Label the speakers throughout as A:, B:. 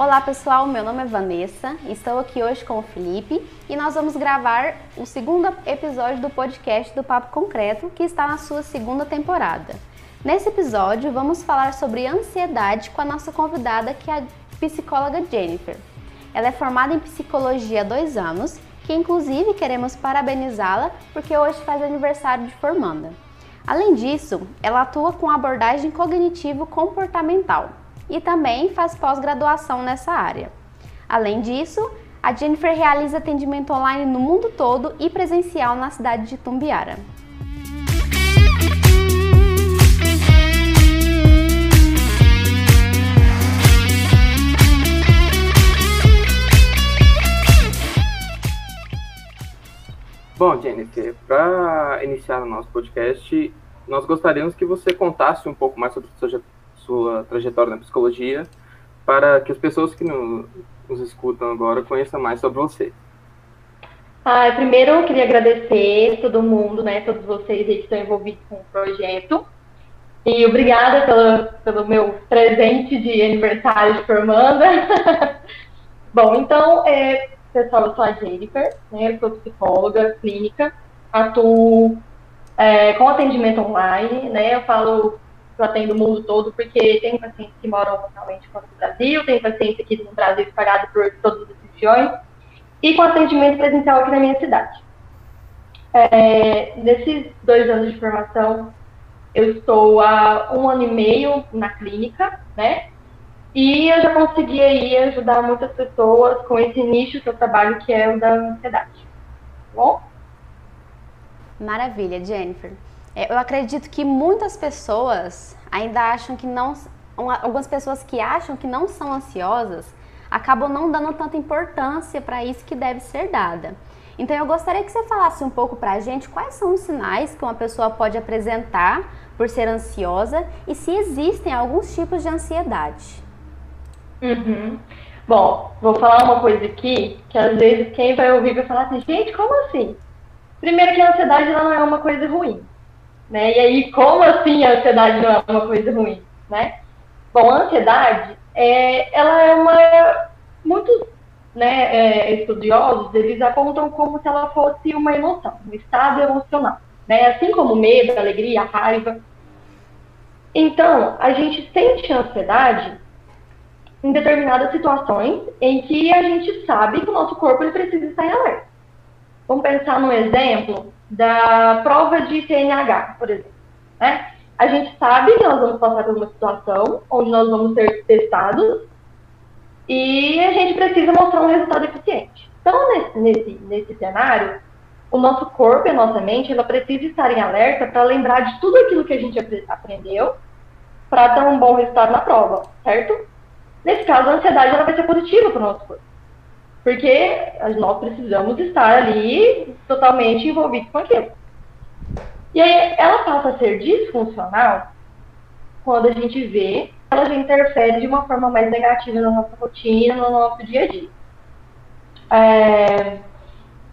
A: Olá pessoal, meu nome é Vanessa, estou aqui hoje com o Felipe e nós vamos gravar o segundo episódio do podcast do Papo Concreto, que está na sua segunda temporada. Nesse episódio, vamos falar sobre ansiedade com a nossa convidada, que é a psicóloga Jennifer. Ela é formada em psicologia há dois anos, que inclusive queremos parabenizá-la porque hoje faz aniversário de formanda. Além disso, ela atua com abordagem cognitivo-comportamental e também faz pós-graduação nessa área. Além disso, a Jennifer realiza atendimento online no mundo todo e presencial na cidade de Tumbiara.
B: Bom, Jennifer, para iniciar o nosso podcast, nós gostaríamos que você contasse um pouco mais sobre sua, sua trajetória na psicologia, para que as pessoas que no, nos escutam agora conheçam mais sobre você.
C: Ah, primeiro eu queria agradecer todo mundo, né, todos vocês que estão envolvidos com o projeto. E obrigada pelo, meu presente de aniversário de formanda. Bom, então, é, pessoal, eu sou a Jennifer, né, eu sou psicóloga clínica, atuo é, com atendimento online, né, eu falo eu atendo o mundo todo, porque tem pacientes que moram localmente fora do Brasil, tem pacientes aqui no Brasil espalhados por todas as regiões, e com atendimento presencial aqui na minha cidade. É, nesses dois anos de formação, eu estou há um ano e meio na clínica, né? E eu já consegui aí ajudar muitas pessoas com esse nicho que eu trabalho, que é o da ansiedade. Tá bom?
A: Maravilha, Jennifer. É, eu acredito que muitas pessoas ainda acham que não. Algumas pessoas que acham que não são ansiosas acabam não dando tanta importância para isso que deve ser dada. Então eu gostaria que você falasse um pouco para a gente quais são os sinais que uma pessoa pode apresentar por ser ansiosa e se existem alguns tipos de ansiedade.
C: Uhum. Bom, vou falar uma coisa aqui que às vezes quem vai ouvir vai falar assim, gente, como assim? Primeiro que a ansiedade não é uma coisa ruim, né? E aí, como assim a ansiedade não é uma coisa ruim, né? Bom, a ansiedade, é, ela é uma... Muitos né, é, estudiosos, eles apontam como se ela fosse uma emoção, um estado emocional, né? Assim como medo, alegria, raiva. Então, a gente sente ansiedade em determinadas situações em que a gente sabe que o nosso corpo ele precisa estar em alerta. Vamos pensar no exemplo da prova de TNH, por exemplo. Né? A gente sabe que nós vamos passar por uma situação onde nós vamos ser testados e a gente precisa mostrar um resultado eficiente. Então, nesse, nesse, nesse cenário, o nosso corpo e a nossa mente ela precisa estar em alerta para lembrar de tudo aquilo que a gente aprendeu para ter um bom resultado na prova, certo? Nesse caso, a ansiedade ela vai ser positiva para o nosso corpo. Porque nós precisamos estar ali totalmente envolvidos com aquilo. E aí, ela passa a ser disfuncional quando a gente vê ela já interfere de uma forma mais negativa na nossa rotina, no nosso dia a dia. É...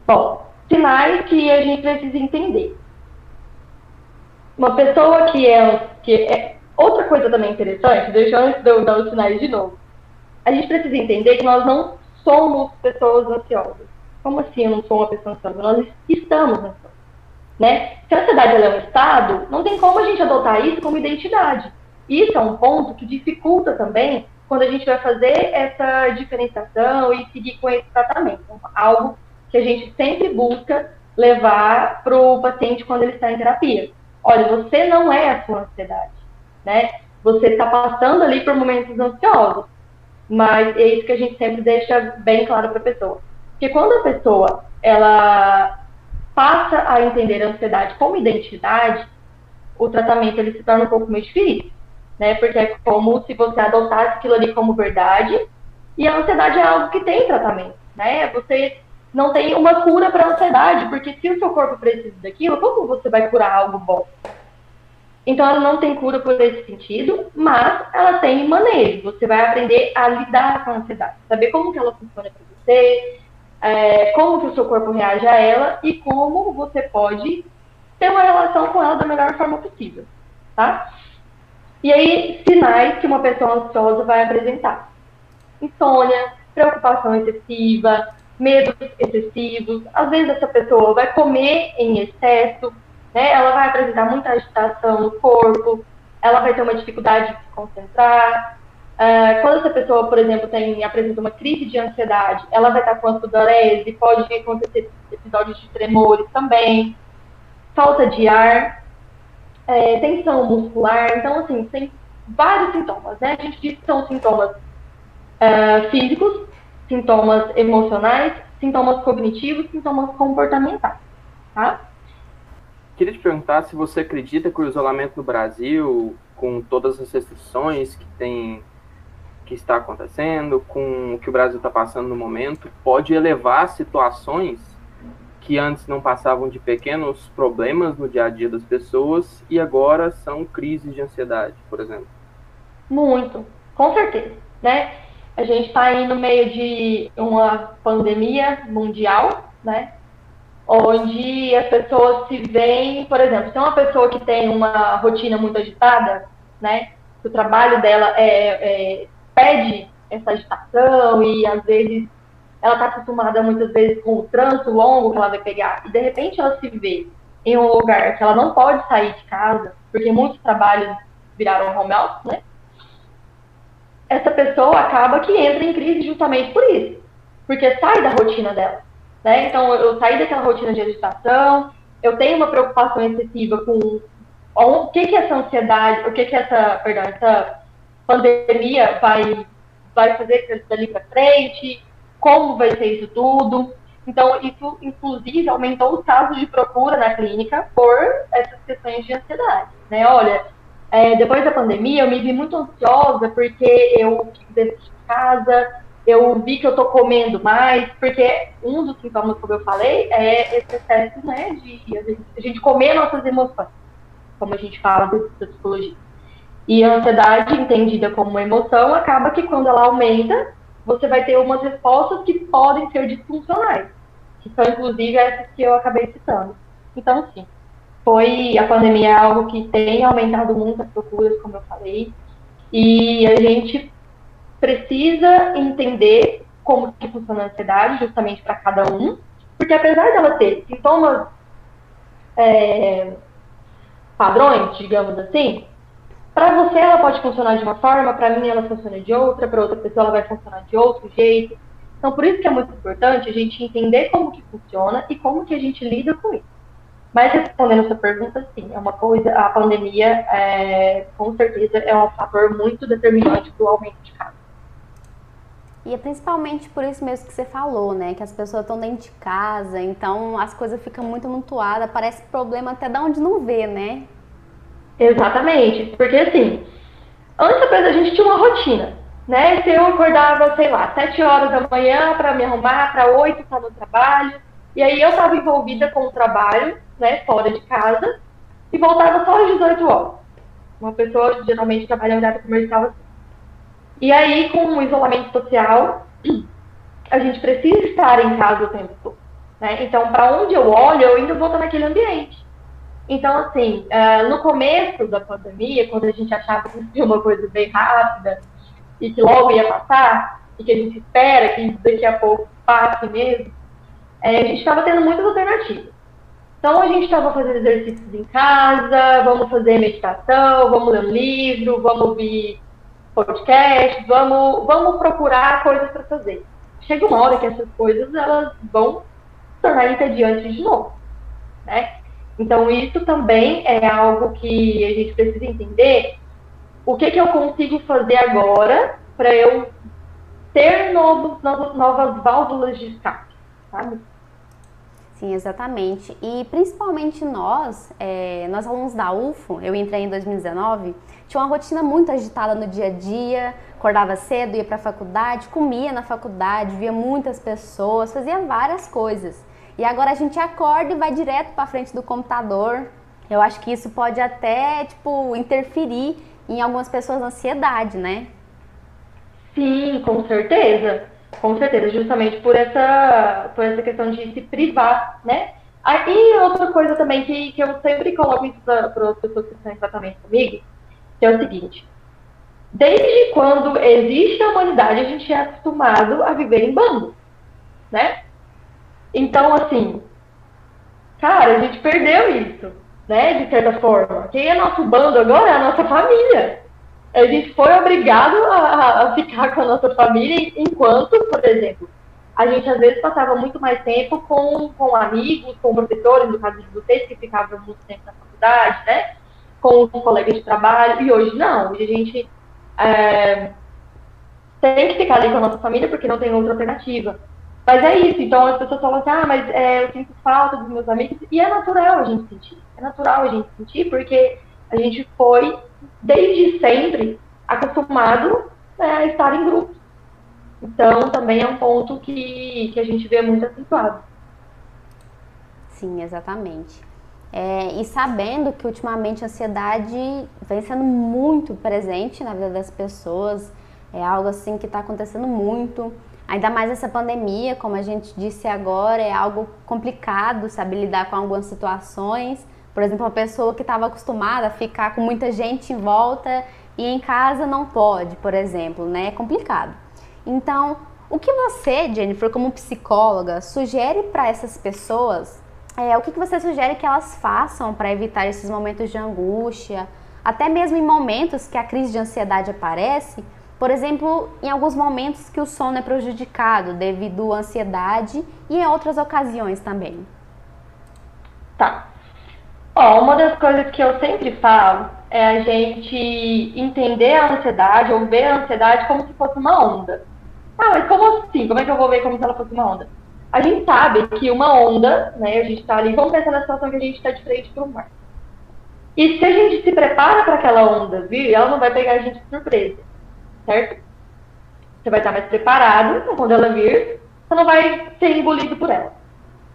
C: Bom, sinais que a gente precisa entender. Uma pessoa que é, que é Outra coisa também interessante, deixa antes de eu dar os sinais de novo. A gente precisa entender que nós não somos pessoas ansiosas. Como assim eu não sou uma pessoa ansiosa? Nós estamos ansiosos. Né? Se a ansiedade é um estado, não tem como a gente adotar isso como identidade. Isso é um ponto que dificulta também quando a gente vai fazer essa diferenciação e seguir com esse tratamento. Algo que a gente sempre busca levar para o paciente quando ele está em terapia. Olha, você não é a sua ansiedade né? Você está passando ali por momentos ansiosos, mas é isso que a gente sempre deixa bem claro para a pessoa. Porque quando a pessoa ela passa a entender a ansiedade como identidade, o tratamento ele se torna um pouco mais difícil, né? Porque é como se você adotasse aquilo ali como verdade, e a ansiedade é algo que tem tratamento, né? Você não tem uma cura para a ansiedade, porque se o seu corpo precisa daquilo, como você vai curar algo bom? Então, ela não tem cura por esse sentido, mas ela tem manejo. Você vai aprender a lidar com a ansiedade, saber como que ela funciona para você, é, como que o seu corpo reage a ela e como você pode ter uma relação com ela da melhor forma possível, tá? E aí, sinais que uma pessoa ansiosa vai apresentar. insônia, preocupação excessiva, medos excessivos. Às vezes essa pessoa vai comer em excesso, né? Ela vai apresentar muita agitação no corpo, ela vai ter uma dificuldade de se concentrar. Uh, quando essa pessoa, por exemplo, tem, apresenta uma crise de ansiedade, ela vai estar com sudorese, pode acontecer episódios de tremores também, falta de ar, é, tensão muscular. Então, assim, tem vários sintomas, né? A gente diz que são sintomas uh, físicos, sintomas emocionais, sintomas cognitivos, sintomas comportamentais, tá?
B: Queria te perguntar se você acredita que o isolamento no Brasil, com todas as restrições que tem que está acontecendo, com o que o Brasil está passando no momento, pode elevar situações que antes não passavam de pequenos problemas no dia a dia das pessoas e agora são crises de ansiedade, por exemplo.
C: Muito, com certeza, né? A gente está aí no meio de uma pandemia mundial, né? Onde as pessoas se veem, por exemplo, se é uma pessoa que tem uma rotina muito agitada, né? O trabalho dela é, é pede essa agitação e às vezes ela está acostumada muitas vezes com o trânsito longo que ela vai pegar e de repente ela se vê em um lugar que ela não pode sair de casa, porque muitos trabalhos viraram home office, né? essa pessoa acaba que entra em crise justamente por isso. Porque sai da rotina dela. Né? Então, eu saí daquela rotina de agitação, eu tenho uma preocupação excessiva com o que que essa ansiedade, o que que essa, perdão, essa pandemia vai, vai fazer dali para frente, como vai ser isso tudo. Então, isso, inclusive, aumentou os casos de procura na clínica por essas questões de ansiedade. Né? Olha, é, depois da pandemia, eu me vi muito ansiosa porque eu fico dentro de casa, eu vi que eu tô comendo mais, porque um dos sintomas, como eu falei, é esse excesso, né, de a gente comer nossas emoções, como a gente fala da psicologia. E a ansiedade, entendida como uma emoção, acaba que quando ela aumenta, você vai ter umas respostas que podem ser disfuncionais, que são inclusive essas que eu acabei citando. Então, sim, foi a pandemia é algo que tem aumentado muito as procuras, como eu falei, e a gente precisa entender como que funciona a ansiedade, justamente para cada um, porque apesar dela ter sintomas é, padrões, digamos assim, para você ela pode funcionar de uma forma, para mim ela funciona de outra, para outra pessoa ela vai funcionar de outro jeito. Então, por isso que é muito importante a gente entender como que funciona e como que a gente lida com isso. Mas respondendo a sua pergunta, sim, é uma coisa, a pandemia, é, com certeza, é um fator muito determinante para o aumento de casos.
A: E é principalmente por isso mesmo que você falou, né? Que as pessoas estão dentro de casa, então as coisas ficam muito amontoadas, parece problema até da onde não vê, né?
C: Exatamente, porque assim, antes a gente tinha uma rotina, né? Se eu acordava, sei lá, sete horas da manhã para me arrumar, para oito estar no trabalho, e aí eu estava envolvida com o trabalho, né, fora de casa, e voltava só às 18 horas. Uma pessoa geralmente trabalha em horário comercial assim. E aí, com o isolamento social, a gente precisa estar em casa o tempo todo. Né? Então, para onde eu olho, eu ainda vou estar naquele ambiente. Então, assim, uh, no começo da pandemia, quando a gente achava que seria uma coisa bem rápida e que logo ia passar, e que a gente espera que daqui a pouco passe mesmo, é, a gente estava tendo muitas alternativas. Então a gente estava fazendo exercícios em casa, vamos fazer meditação, vamos ler um livro, vamos ouvir podcast, vamos, vamos procurar coisas para fazer. Chega uma hora que essas coisas elas vão tornar entediantes de novo, né? Então isso também é algo que a gente precisa entender. O que, que eu consigo fazer agora para eu ter novos, novas válvulas de escape, sabe?
A: Sim, exatamente. E principalmente nós, é, nós alunos da UFO, eu entrei em 2019, tinha uma rotina muito agitada no dia a dia, acordava cedo, ia para a faculdade, comia na faculdade, via muitas pessoas, fazia várias coisas. E agora a gente acorda e vai direto para frente do computador. Eu acho que isso pode até, tipo, interferir em algumas pessoas na ansiedade, né?
C: Sim, com certeza. Com certeza, justamente por essa, por essa questão de se privar, né? E outra coisa também que, que eu sempre coloco para as pessoas que estão em tratamento comigo, que é o seguinte: desde quando existe a humanidade, a gente é acostumado a viver em bando, né? Então, assim, cara, a gente perdeu isso, né? De certa forma. Quem é nosso bando agora é a nossa família. A gente foi obrigado a, a ficar com a nossa família enquanto, por exemplo, a gente às vezes passava muito mais tempo com, com amigos, com professores, no caso de vocês, que ficavam muito tempo na faculdade, né? Com, com colegas de trabalho, e hoje não. A gente é, tem que ficar ali com a nossa família porque não tem outra alternativa. Mas é isso, então as pessoas falam assim, ah, mas é, eu sinto falta dos meus amigos, e é natural a gente sentir. É natural a gente sentir, porque a gente foi, desde sempre, acostumado né, a estar em grupos. Então, também é um ponto que, que a gente vê muito acentuado.
A: Sim, exatamente. É, e sabendo que ultimamente a ansiedade vem sendo muito presente na vida das pessoas, é algo assim que está acontecendo muito. Ainda mais essa pandemia, como a gente disse agora, é algo complicado, sabe, lidar com algumas situações. Por exemplo, uma pessoa que estava acostumada a ficar com muita gente em volta e em casa não pode, por exemplo, né? É complicado. Então, o que você, Jennifer, como psicóloga, sugere para essas pessoas? É, o que, que você sugere que elas façam para evitar esses momentos de angústia, até mesmo em momentos que a crise de ansiedade aparece? Por exemplo, em alguns momentos que o sono é prejudicado devido à ansiedade e em outras ocasiões também.
C: Tá. Ó, uma das coisas que eu sempre falo é a gente entender a ansiedade ou ver a ansiedade como se fosse uma onda. Ah, mas como assim? Como é que eu vou ver como se ela fosse uma onda? A gente sabe que uma onda, né, a gente está ali, vamos pensar na situação que a gente está de frente para o mar. E se a gente se prepara para aquela onda vir, ela não vai pegar a gente de surpresa, certo? Você vai estar mais preparado, então quando ela vir, você não vai ser engolido por ela.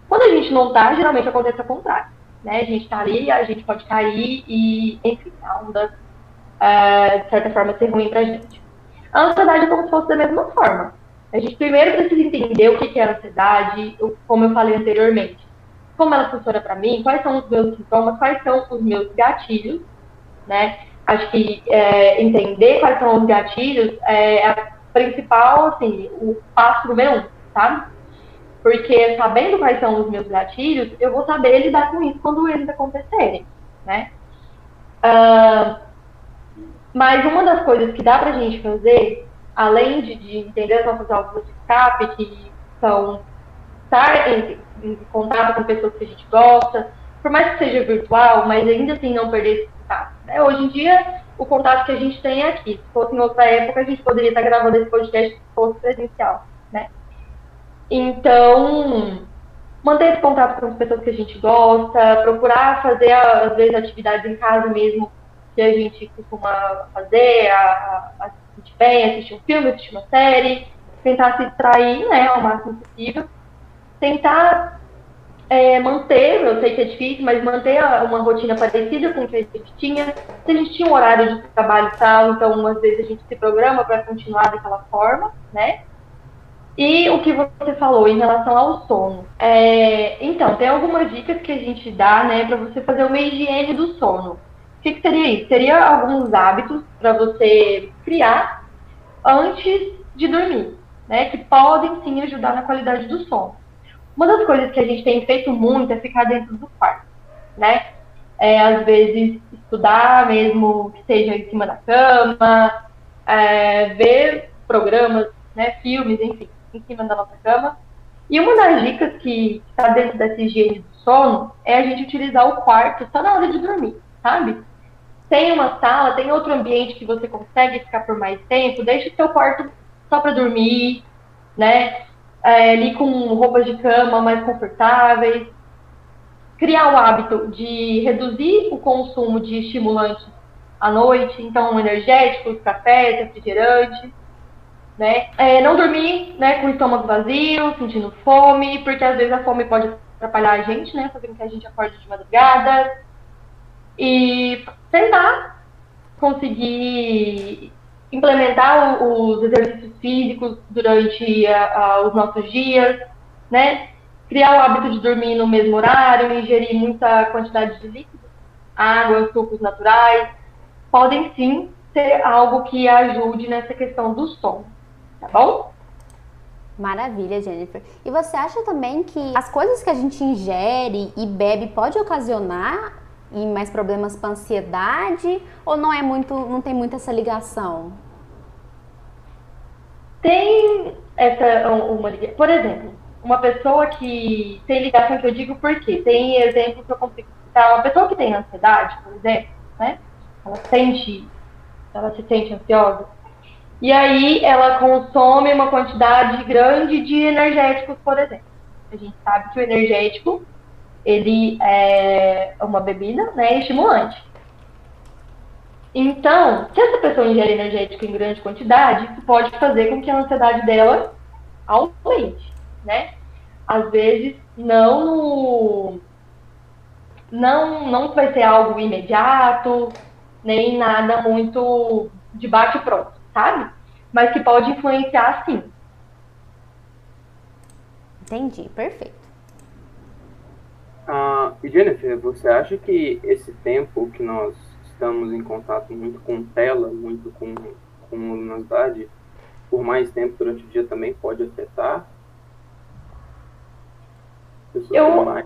C: Quando a gente não está, geralmente acontece o contrário. Né? A gente está ali, a gente pode cair e, enfim, a onda, uh, de certa forma, ser ruim para a gente. A ansiedade é como se fosse da mesma forma. A gente primeiro precisa entender o que é a ansiedade, como eu falei anteriormente. Como ela funciona para mim, quais são os meus sintomas, quais são os meus gatilhos, né? Acho que é, entender quais são os gatilhos é a principal, assim, o passo número um, sabe? Porque sabendo quais são os meus gatilhos, eu vou saber lidar com isso quando eles acontecerem, né? Uh, mas uma das coisas que dá pra gente fazer, além de, de entender as nossas válvulas de escape, que são estar em, em, contato com pessoas que a gente gosta, por mais que seja virtual, mas ainda assim não perder esse contato. Né? Hoje em dia, o contato que a gente tem é aqui. Se fosse em outra época, a gente poderia estar gravando esse podcast se fosse presencial, né? Então, manter esse contato com as pessoas que a gente gosta, procurar fazer, às vezes, atividades em casa mesmo, que a gente costuma fazer, a, a, assistir bem, assistir um filme, assistir uma série, tentar se distrair, né, ao máximo possível. Tentar é, manter, eu sei que é difícil, mas manter uma rotina parecida com o que a gente tinha. Se a gente tinha um horário de trabalho e tal, então às vezes a gente se programa para continuar daquela forma, né? E o que você falou em relação ao sono. É, então, tem algumas dicas que a gente dá, né, para você fazer uma higiene do sono que, que seria isso? Seria alguns hábitos para você criar antes de dormir, né? Que podem sim ajudar na qualidade do sono. Uma das coisas que a gente tem feito muito é ficar dentro do quarto, né? É, às vezes estudar mesmo que seja em cima da cama, é, ver programas, né, filmes, enfim, em cima da nossa cama. E uma das dicas que está dentro dessa higiene do sono é a gente utilizar o quarto só na hora de dormir, sabe? Tem uma sala, tem outro ambiente que você consegue ficar por mais tempo, deixe o seu quarto só para dormir, né? É, ali com roupas de cama mais confortáveis. Criar o hábito de reduzir o consumo de estimulantes à noite, então energéticos, cafés, refrigerantes. Né? É, não dormir né, com o estômago vazio, sentindo fome, porque às vezes a fome pode atrapalhar a gente, né? Fazendo que a gente acorde de madrugada e tentar conseguir implementar os exercícios físicos durante a, a, os nossos dias, né? Criar o hábito de dormir no mesmo horário, ingerir muita quantidade de líquidos, água, sucos naturais, podem sim ser algo que ajude nessa questão do som, tá bom?
A: Maravilha, Jennifer. E você acha também que as coisas que a gente ingere e bebe pode ocasionar e mais problemas para ansiedade ou não é muito, não tem muita essa ligação?
C: Tem essa uma, por exemplo, uma pessoa que tem ligação que eu digo por quê? Tem exemplo que eu consigo citar, uma pessoa que tem ansiedade, por exemplo, né? Ela sente, ela se sente ansiosa, e aí ela consome uma quantidade grande de energéticos, por exemplo. A gente sabe que o energético ele é uma bebida né, estimulante. Então, se essa pessoa ingere energético em grande quantidade, isso pode fazer com que a ansiedade dela aumente, né? Às vezes, não no, não, não vai ser algo imediato, nem nada muito de bate pronto sabe? Mas que pode influenciar sim.
A: Entendi, perfeito.
B: Ah, Jennifer, você acha que esse tempo que nós estamos em contato muito com tela, muito com, com luminosidade, por mais tempo durante o dia também pode afetar? Pessoas Eu... com mais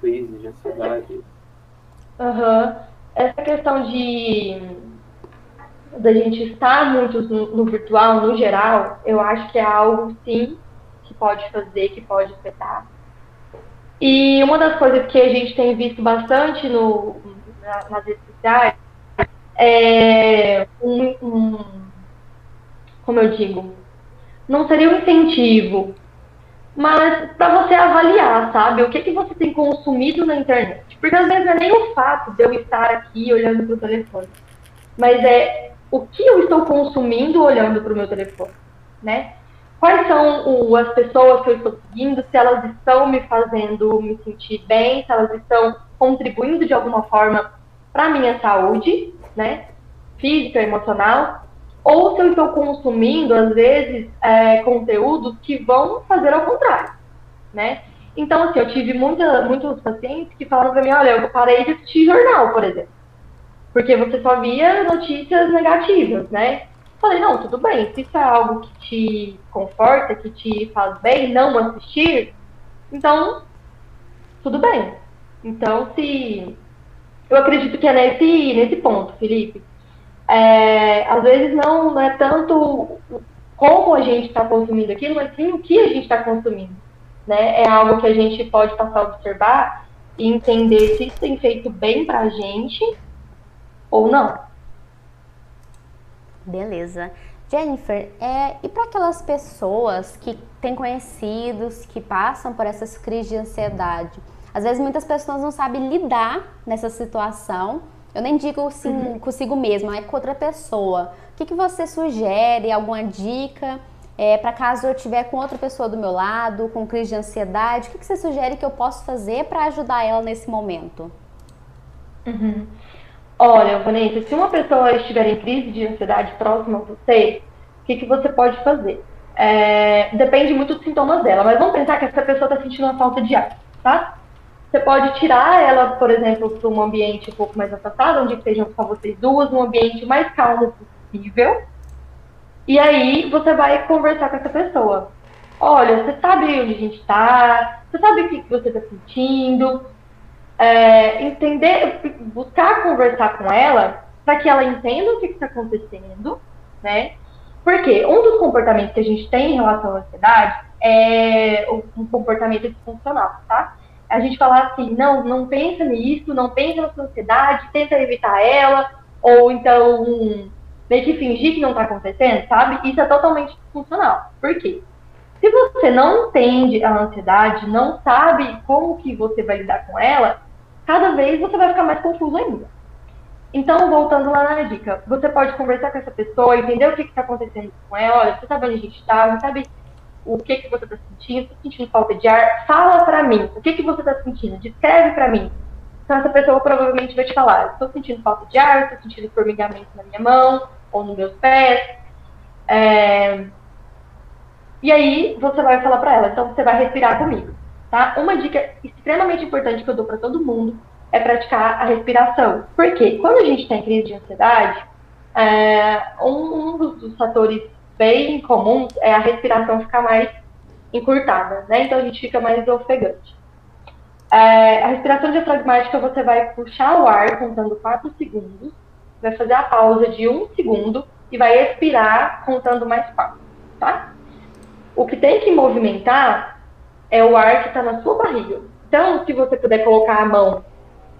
B: crise de ansiedade.
C: Aham. Uhum. Essa questão de da gente estar muito no, no, virtual, no geral, eu acho que é algo, sim, que pode fazer, que pode afetar. E uma das coisas que a gente tem visto bastante no, na, nas redes sociais é um, um, como eu digo, não seria um incentivo, mas para você avaliar, sabe, o que, que você tem consumido na internet. Porque às vezes não é nem o fato de eu estar aqui olhando para o telefone, mas é o que eu estou consumindo olhando para o meu telefone, né? Quais são o, as pessoas que eu estou seguindo, se elas estão me fazendo me sentir bem, se elas estão contribuindo de alguma forma para a minha saúde, né? Física, emocional, ou se eu estou consumindo, às vezes, é, conteúdos que vão fazer ao contrário, né? Então, assim, eu tive muita, muitos pacientes que falaram para mim, olha, eu parei de assistir jornal, por exemplo porque você só via notícias negativas, né? Falei, não, tudo bem, se isso é algo que te conforta, que te faz bem, não assistir, então, tudo bem. Então, se. Eu acredito que é nesse, nesse ponto, Felipe. É, às vezes não, não é tanto como a gente está consumindo aquilo, mas sim o que a gente está consumindo. Né? É algo que a gente pode passar a observar e entender se isso tem feito bem para a gente ou não.
A: Beleza. Jennifer, é, e para aquelas pessoas que têm conhecidos que passam por essas crises de ansiedade? Às vezes muitas pessoas não sabem lidar nessa situação. Eu nem digo assim, uhum. consigo mesma, é com outra pessoa. O que, que você sugere? Alguma dica é, para caso eu estiver com outra pessoa do meu lado, com crise de ansiedade? O que, que você sugere que eu posso fazer para ajudar ela nesse momento?
C: Uhum. Olha, Vanessa, se uma pessoa estiver em crise de ansiedade próxima a você, o que, que você pode fazer? É, depende muito dos sintomas dela, mas vamos pensar que essa pessoa está sentindo uma falta de ar, tá? Você pode tirar ela, por exemplo, para um ambiente um pouco mais afastado, onde estejam só vocês duas, um ambiente mais calmo possível. E aí você vai conversar com essa pessoa. Olha, você sabe onde a gente está? Você sabe o que, que você está sentindo? É, entender, buscar conversar com ela para que ela entenda o que está acontecendo, né? Porque um dos comportamentos que a gente tem em relação à ansiedade é um comportamento disfuncional, tá? A gente falar assim, não, não pensa nisso, não pensa na sua ansiedade, tenta evitar ela, ou então meio que fingir que não está acontecendo, sabe? Isso é totalmente disfuncional. Por quê? Se você não entende a ansiedade, não sabe como que você vai lidar com ela, cada vez você vai ficar mais confuso ainda. Então, voltando lá na dica, você pode conversar com essa pessoa, entender o que está acontecendo com ela, olha, você sabe onde a gente está, você sabe o que, que você está sentindo, está sentindo falta de ar, fala para mim, o que, que você está sentindo, descreve para mim. Então, essa pessoa provavelmente vai te falar, estou sentindo falta de ar, estou sentindo formigamento na minha mão, ou nos meus pés. É... E aí, você vai falar para ela, então você vai respirar comigo. Tá? Uma dica extremamente importante que eu dou para todo mundo é praticar a respiração. Porque quando a gente tem crise de ansiedade, é, um, um dos, fatores bem comuns é a respiração ficar mais encurtada, né? Então a gente fica mais ofegante. É, a respiração diafragmática você vai puxar o ar contando 4 segundos, vai fazer a pausa de 1 segundo e vai expirar contando mais 4, tá? O que tem que movimentar é o ar que está na sua barriga. Então, se você puder colocar a mão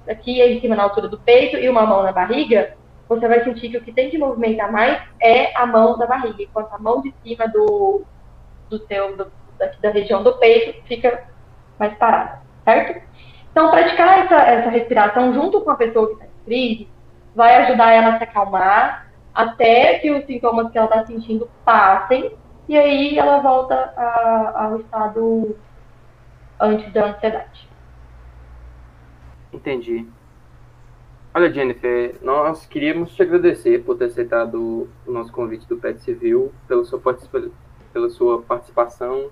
C: aqui em cima na altura do peito e uma mão na barriga, você vai sentir que o que tem que movimentar mais é a mão da barriga, enquanto a mão de cima do, do seu, do, da região do peito fica mais parada, certo? Então, praticar essa, essa respiração junto com a pessoa que está em crise vai ajudar ela a se acalmar até que os sintomas que ela está sentindo passem e aí ela volta a, ao estado antes da ansiedade.
B: Entendi. Olha, Jennifer, nós queríamos te agradecer por ter aceitado o nosso convite do PET Civil, pela sua, pela sua participação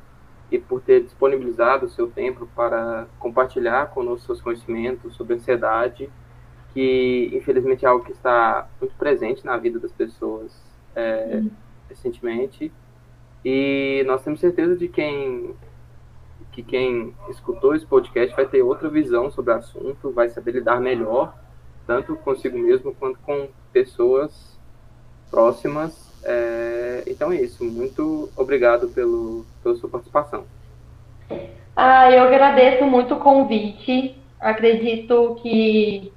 B: e por ter disponibilizado o seu tempo para compartilhar conosco seus conhecimentos sobre ansiedade, que infelizmente é algo que está muito presente na vida das pessoas é, uhum. recentemente. E nós temos certeza de quem que quem escutou esse podcast vai ter outra visão sobre o assunto, vai saber lidar melhor, tanto consigo mesmo quanto com pessoas próximas. É, então é isso. Muito obrigado pelo, pela sua participação.
C: Ah, eu agradeço muito o convite. Acredito que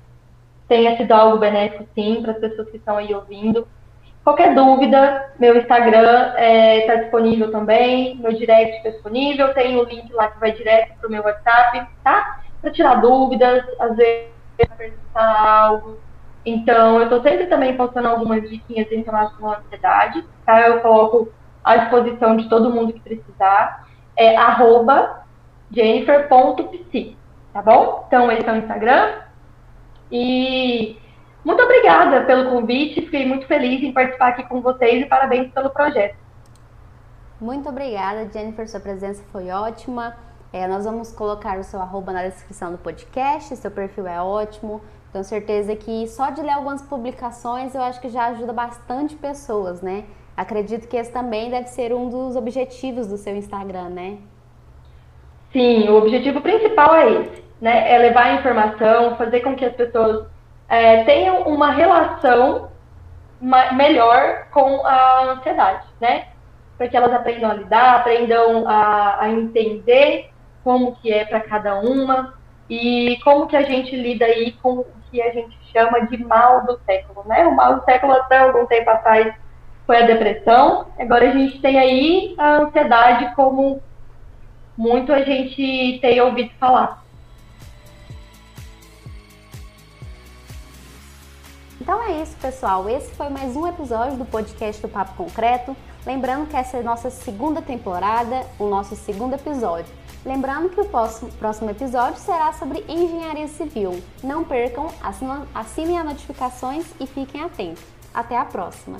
C: tenha sido algo benéfico, sim, para as pessoas que estão aí ouvindo. Qualquer dúvida, meu Instagram está é, tá disponível também, meu direct está disponível, tem o link lá que vai direto para o meu WhatsApp, tá? Para tirar dúvidas, às vezes perguntar algo. Então, eu estou sempre também postando algumas diquinhas em relação à ansiedade, tá? Eu coloco à disposição de todo mundo que precisar. É arroba jennifer.psi, tá bom? Então, esse é o Instagram. E muito obrigada pelo convite, fiquei muito feliz em participar aqui com vocês e parabéns pelo projeto.
A: Muito obrigada, Jennifer, sua presença foi ótima. É, nós vamos colocar o seu arroba na descrição do podcast, seu perfil é ótimo. Tenho certeza que só de ler algumas publicações eu acho que já ajuda bastante pessoas, né? Acredito que esse também deve ser um dos objetivos do seu Instagram, né?
C: Sim, o objetivo principal é esse, né? É levar a informação, fazer com que as pessoas é, tenham uma relação melhor com a ansiedade, né? Para que elas aprendam a lidar, aprendam a, a entender como que é para cada uma e como que a gente lida aí com o que a gente chama de mal do século, né? O mal do século até algum tempo atrás foi a depressão, agora a gente tem aí a ansiedade como muito a gente tem ouvido falar.
A: Então é isso, pessoal. Esse foi mais um episódio do podcast do Papo Concreto. Lembrando que essa é a nossa segunda temporada, o nosso segundo episódio. Lembrando que o próximo episódio será sobre engenharia civil. Não percam, assinem as notificações e fiquem atentos. Até a próxima!